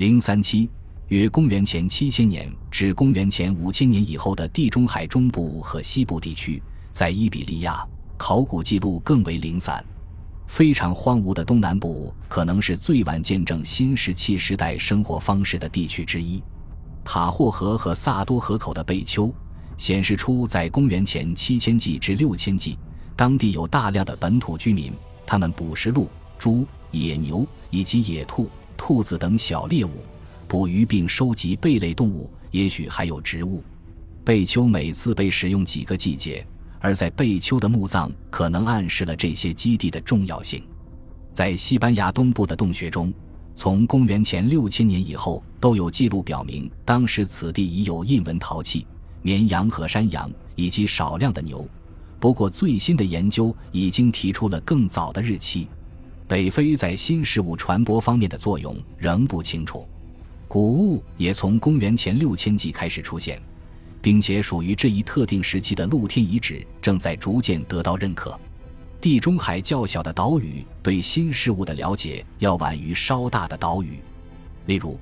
零三七，约公元前七千年至公元前五千年以后的地中海中部和西部地区，在伊比利亚，考古记录更为零散。非常荒芜的东南部可能是最晚见证新石器时代生活方式的地区之一。塔霍河和萨多河口的贝丘显示出，在公元前七千纪至六千纪，当地有大量的本土居民，他们捕食鹿、猪、野牛以及野兔、兔子等小猎物，捕鱼并收集贝类动物，也许还有植物。贝丘每次被使用几个季节。而在贝丘的墓葬可能暗示了这些基地的重要性。在西班牙东部的洞穴中，从公元前六千年以后都有记录表明，当时此地已有印纹陶器、绵羊和山羊以及少量的牛。不过，最新的研究已经提出了更早的日期。北非在新事物传播方面的作用仍不清楚。古物也从公元前六千纪开始出现。并且属于这一特定时期的露天遗址正在逐渐得到认可。地中海较小的岛屿对新事物的了解要晚于稍大的岛屿，例如，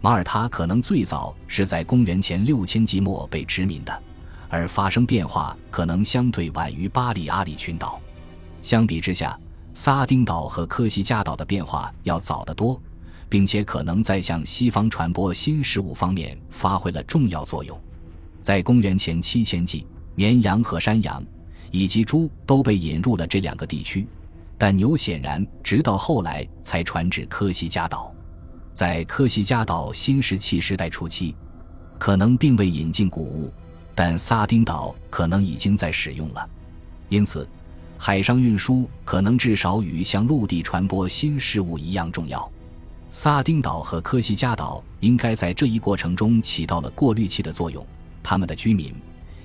马耳他可能最早是在公元前六千纪末被殖民的，而发生变化可能相对晚于巴里阿里群岛。相比之下，撒丁岛和科西嘉岛的变化要早得多，并且可能在向西方传播新事物方面发挥了重要作用。在公元前七千纪，绵羊和山羊以及猪都被引入了这两个地区，但牛显然直到后来才传至科西嘉岛。在科西嘉岛新石器时代初期，可能并未引进谷物，但撒丁岛可能已经在使用了。因此，海上运输可能至少与向陆地传播新事物一样重要。撒丁岛和科西嘉岛应该在这一过程中起到了过滤器的作用。他们的居民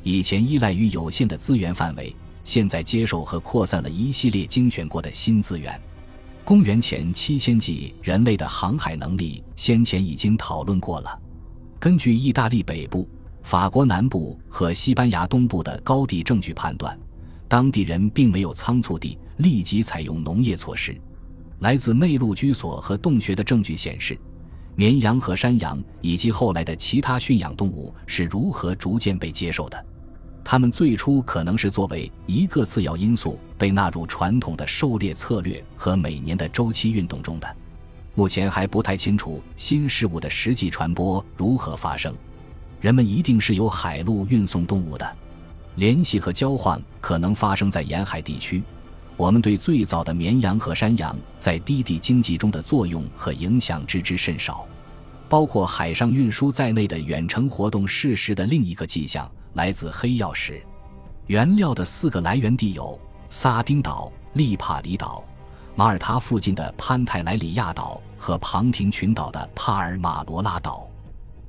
以前依赖于有限的资源范围，现在接受和扩散了一系列精选过的新资源。公元前七千纪，人类的航海能力先前已经讨论过了。根据意大利北部、法国南部和西班牙东部的高地证据判断，当地人并没有仓促地立即采用农业措施。来自内陆居所和洞穴的证据显示。绵羊和山羊以及后来的其他驯养动物是如何逐渐被接受的？它们最初可能是作为一个次要因素被纳入传统的狩猎策略和每年的周期运动中的。目前还不太清楚新事物的实际传播如何发生。人们一定是由海路运送动物的，联系和交换可能发生在沿海地区。我们对最早的绵羊和山羊在低地经济中的作用和影响知之甚少，包括海上运输在内的远程活动事实的另一个迹象来自黑曜石。原料的四个来源地有撒丁岛、利帕里岛、马耳他附近的潘泰莱里亚岛和庞廷群岛的帕尔马罗拉岛。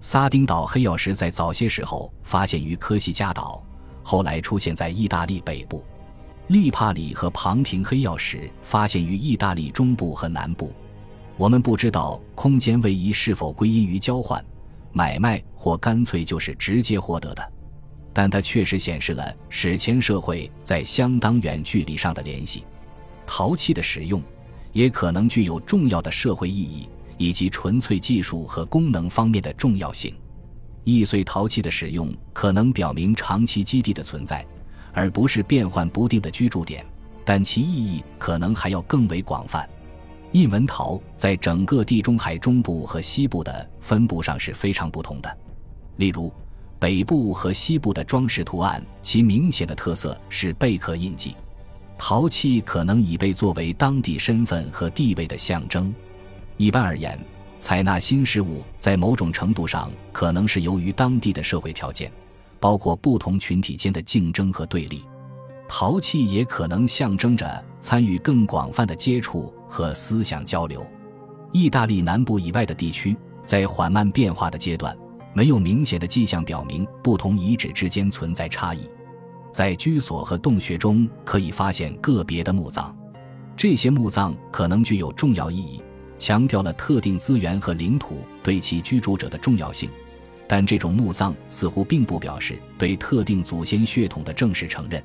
撒丁岛黑曜石在早些时候发现于科西嘉岛，后来出现在意大利北部。利帕里和庞廷黑曜石发现于意大利中部和南部。我们不知道空间位移是否归因于交换、买卖或干脆就是直接获得的，但它确实显示了史前社会在相当远距离上的联系。陶器的使用也可能具有重要的社会意义，以及纯粹技术和功能方面的重要性。易碎陶器的使用可能表明长期基地的存在。而不是变幻不定的居住点，但其意义可能还要更为广泛。印纹陶在整个地中海中部和西部的分布上是非常不同的。例如，北部和西部的装饰图案，其明显的特色是贝壳印记。陶器可能已被作为当地身份和地位的象征。一般而言，采纳新事物在某种程度上可能是由于当地的社会条件。包括不同群体间的竞争和对立，陶器也可能象征着参与更广泛的接触和思想交流。意大利南部以外的地区在缓慢变化的阶段，没有明显的迹象表明不同遗址之间存在差异。在居所和洞穴中可以发现个别的墓葬，这些墓葬可能具有重要意义，强调了特定资源和领土对其居住者的重要性。但这种墓葬似乎并不表示对特定祖先血统的正式承认。